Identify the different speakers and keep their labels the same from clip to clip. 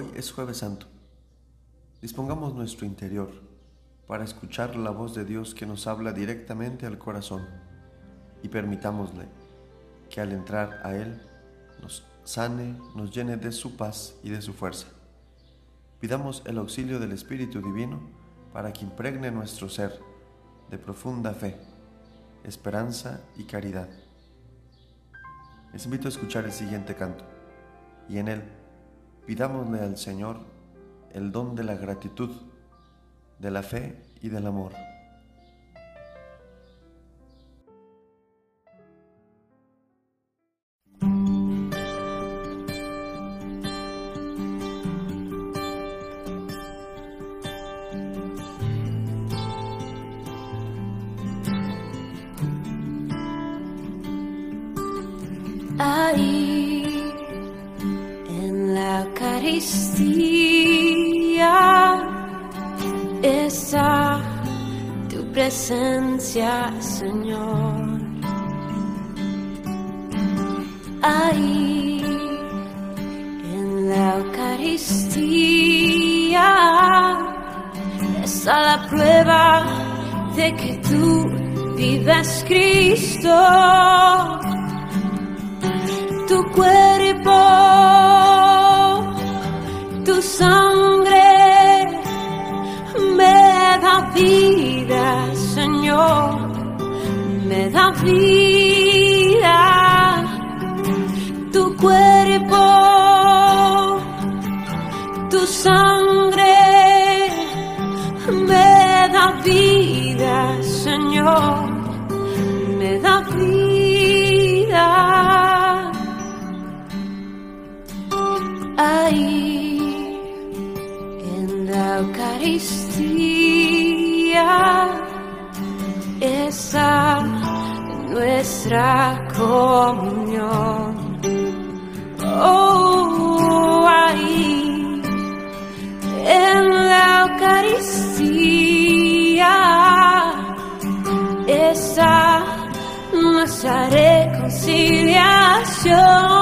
Speaker 1: Hoy es jueves santo. Dispongamos nuestro interior para escuchar la voz de Dios que nos habla directamente al corazón y permitámosle que al entrar a Él nos sane, nos llene de su paz y de su fuerza. Pidamos el auxilio del Espíritu Divino para que impregne nuestro ser de profunda fe, esperanza y caridad. Les invito a escuchar el siguiente canto y en él pidámosle al Señor el don de la gratitud, de la fe y del amor.
Speaker 2: ahí está tu presencia, Señor. Ahí en la Eucaristía. Está la prueba de que tú vives Cristo. Tu cuerpo, tu sangre me da vida, Señor, me da vida. Tu cuerpo, tu sangre me da vida, Señor, me da vida. Nuestra comunión. Oh, ahí en la Eucaristía esa nuestra reconciliación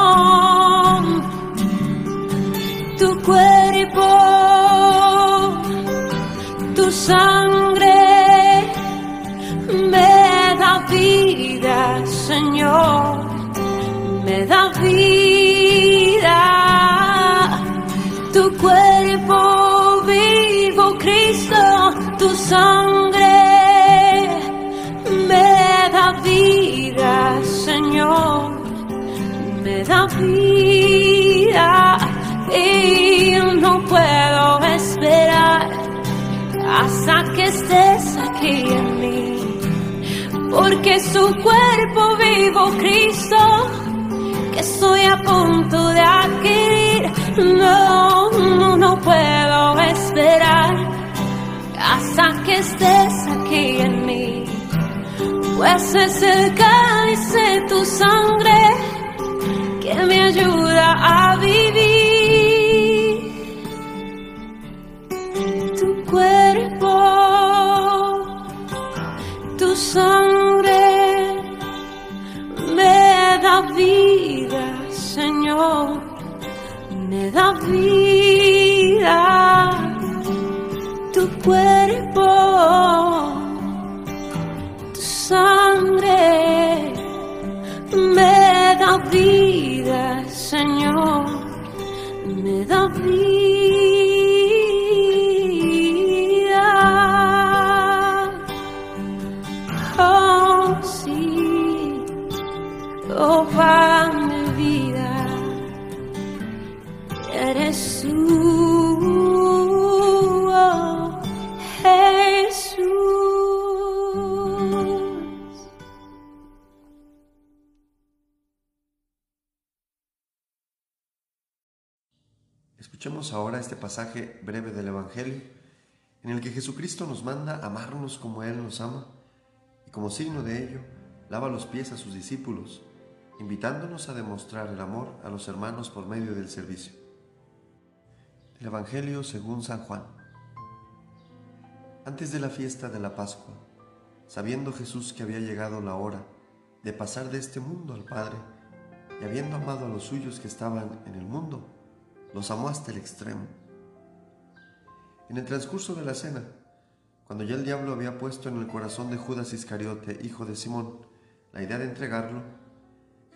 Speaker 2: porque su cuerpo vivo Cristo que estoy a punto de adquirir, no, no, no puedo esperar hasta que estés aquí en mí, pues es el cáliz de tu sangre que me ayuda a vivir. Sangre me da vida, Señor, me da vida. Tu cuerpo, tu sangre me da vida, Señor, oh, pan de vida, eres tú, oh, Jesús.
Speaker 1: Escuchemos ahora este pasaje breve del Evangelio en el que Jesucristo nos manda amarnos como Él nos ama y como signo de ello lava los pies a sus discípulos, invitándonos a demostrar el amor a los hermanos por medio del servicio. El Evangelio según San Juan. Antes de la fiesta de la Pascua, sabiendo Jesús que había llegado la hora de pasar de este mundo al Padre, y habiendo amado a los suyos que estaban en el mundo, los amó hasta el extremo. En el transcurso de la cena, cuando ya el diablo había puesto en el corazón de Judas Iscariote, hijo de Simón, la idea de entregarlo,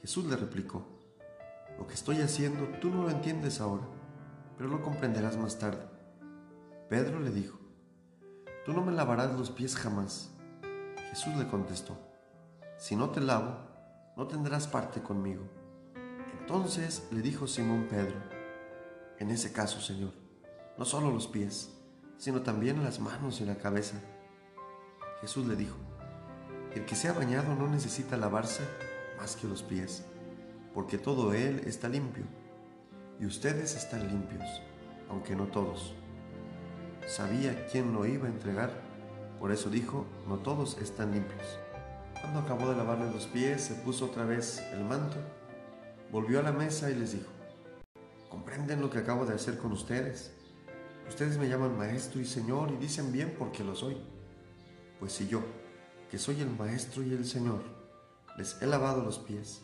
Speaker 1: Jesús le replicó, Lo que estoy haciendo tú no lo entiendes ahora, pero lo comprenderás más tarde. Pedro le dijo, Tú no me lavarás los pies jamás. Jesús le contestó, Si no te lavo, no tendrás parte conmigo. Entonces le dijo Simón Pedro, En ese caso, Señor, no solo los pies, sino también las manos y la cabeza. Jesús le dijo, El que se ha bañado no necesita lavarse más que los pies, porque todo él está limpio, y ustedes están limpios, aunque no todos. Sabía quién lo iba a entregar, por eso dijo, no todos están limpios. Cuando acabó de lavarle los pies, se puso otra vez el manto, volvió a la mesa y les dijo, ¿comprenden lo que acabo de hacer con ustedes? Ustedes me llaman maestro y señor y dicen bien porque lo soy. Pues si yo, que soy el maestro y el señor, les he lavado los pies,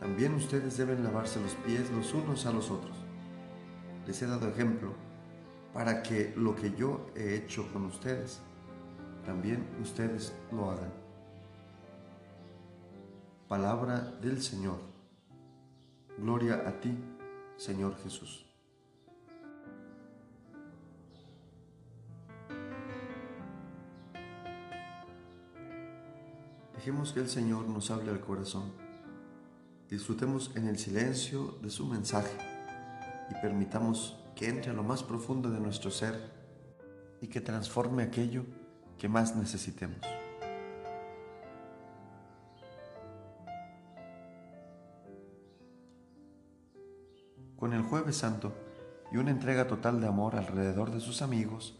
Speaker 1: también ustedes deben lavarse los pies los unos a los otros. Les he dado ejemplo para que lo que yo he hecho con ustedes, también ustedes lo hagan. Palabra del Señor. Gloria a ti, Señor Jesús. Dejemos que el Señor nos hable al corazón. Disfrutemos en el silencio de su mensaje y permitamos que entre a lo más profundo de nuestro ser y que transforme aquello que más necesitemos. Con el jueves santo y una entrega total de amor alrededor de sus amigos,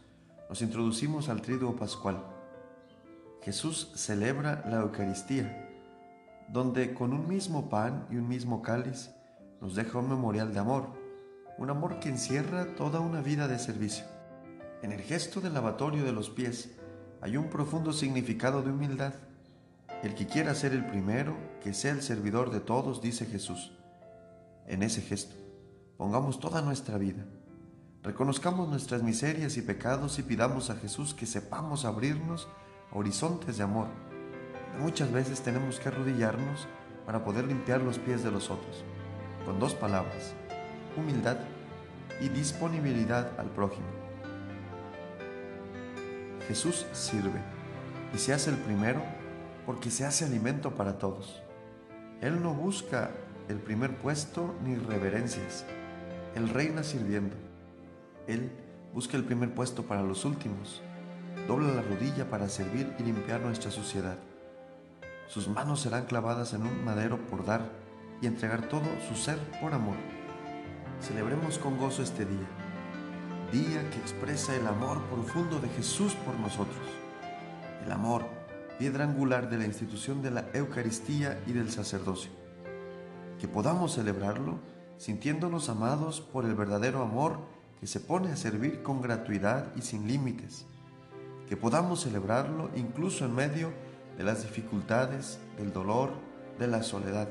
Speaker 1: nos introducimos al triduo pascual Jesús celebra la Eucaristía, donde con un mismo pan y un mismo cáliz nos deja un memorial de amor, un amor que encierra toda una vida de servicio. En el gesto del lavatorio de los pies hay un profundo significado de humildad. El que quiera ser el primero, que sea el servidor de todos, dice Jesús. En ese gesto, pongamos toda nuestra vida. Reconozcamos nuestras miserias y pecados y pidamos a Jesús que sepamos abrirnos horizontes de amor. Muchas veces tenemos que arrodillarnos para poder limpiar los pies de los otros, con dos palabras, humildad y disponibilidad al prójimo. Jesús sirve y se hace el primero porque se hace alimento para todos. Él no busca el primer puesto ni reverencias. Él reina sirviendo. Él busca el primer puesto para los últimos dobla la rodilla para servir y limpiar nuestra suciedad. Sus manos serán clavadas en un madero por dar y entregar todo su ser por amor. Celebremos con gozo este día, día que expresa el amor profundo de Jesús por nosotros. El amor, piedra angular de la institución de la Eucaristía y del sacerdocio. Que podamos celebrarlo sintiéndonos amados por el verdadero amor que se pone a servir con gratuidad y sin límites que podamos celebrarlo incluso en medio de las dificultades, del dolor, de la soledad.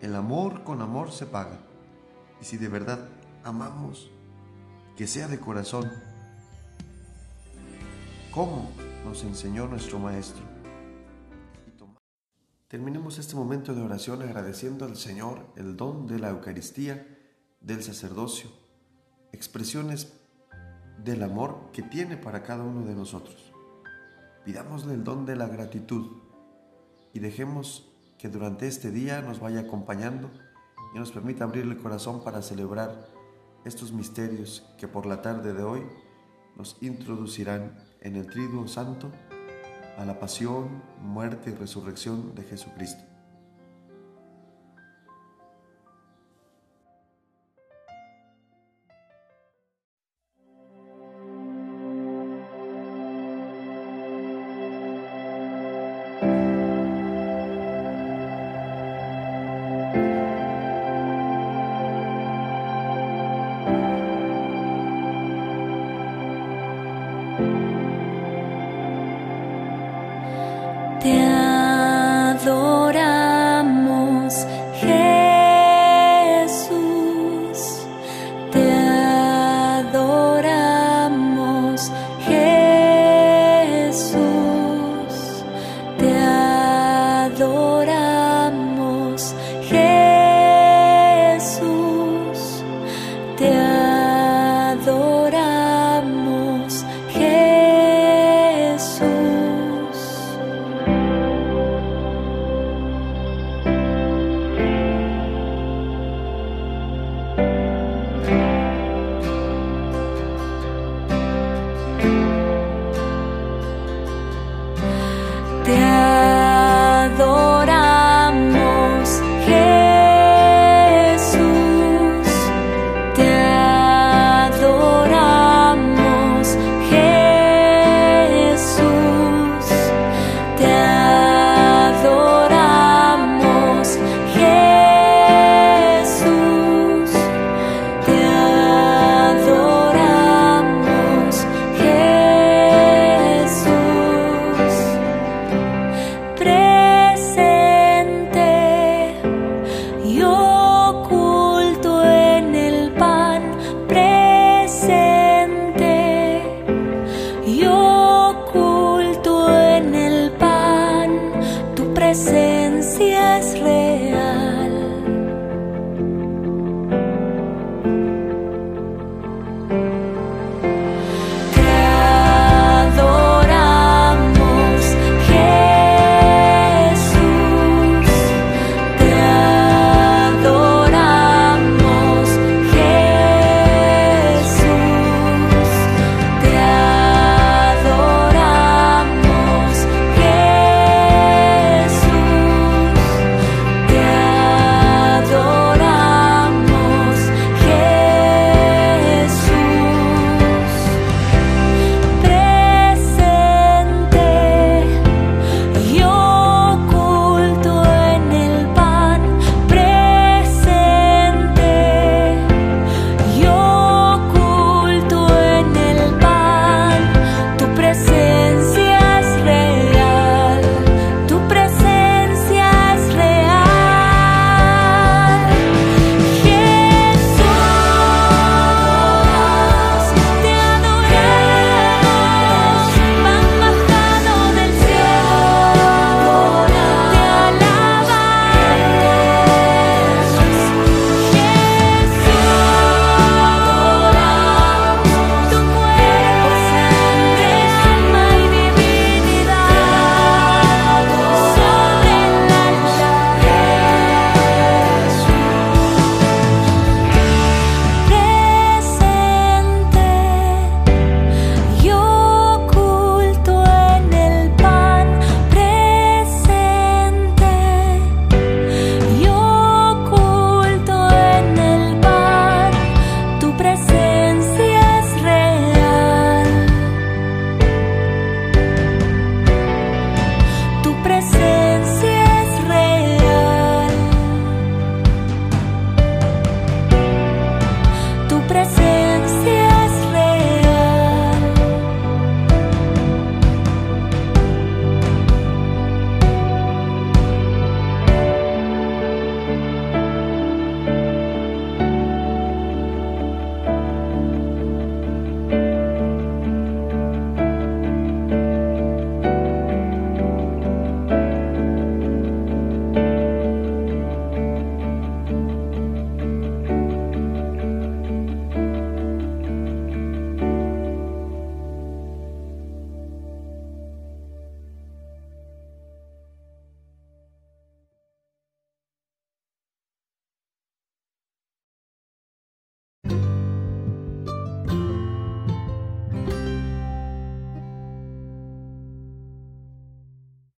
Speaker 1: El amor con amor se paga. Y si de verdad amamos, que sea de corazón, como nos enseñó nuestro Maestro. Terminemos este momento de oración agradeciendo al Señor el don de la Eucaristía, del sacerdocio, expresiones del amor que tiene para cada uno de nosotros. Pidámosle el don de la gratitud y dejemos que durante este día nos vaya acompañando y nos permita abrir el corazón para celebrar estos misterios que por la tarde de hoy nos introducirán en el Triduo Santo a la pasión, muerte y resurrección de Jesucristo.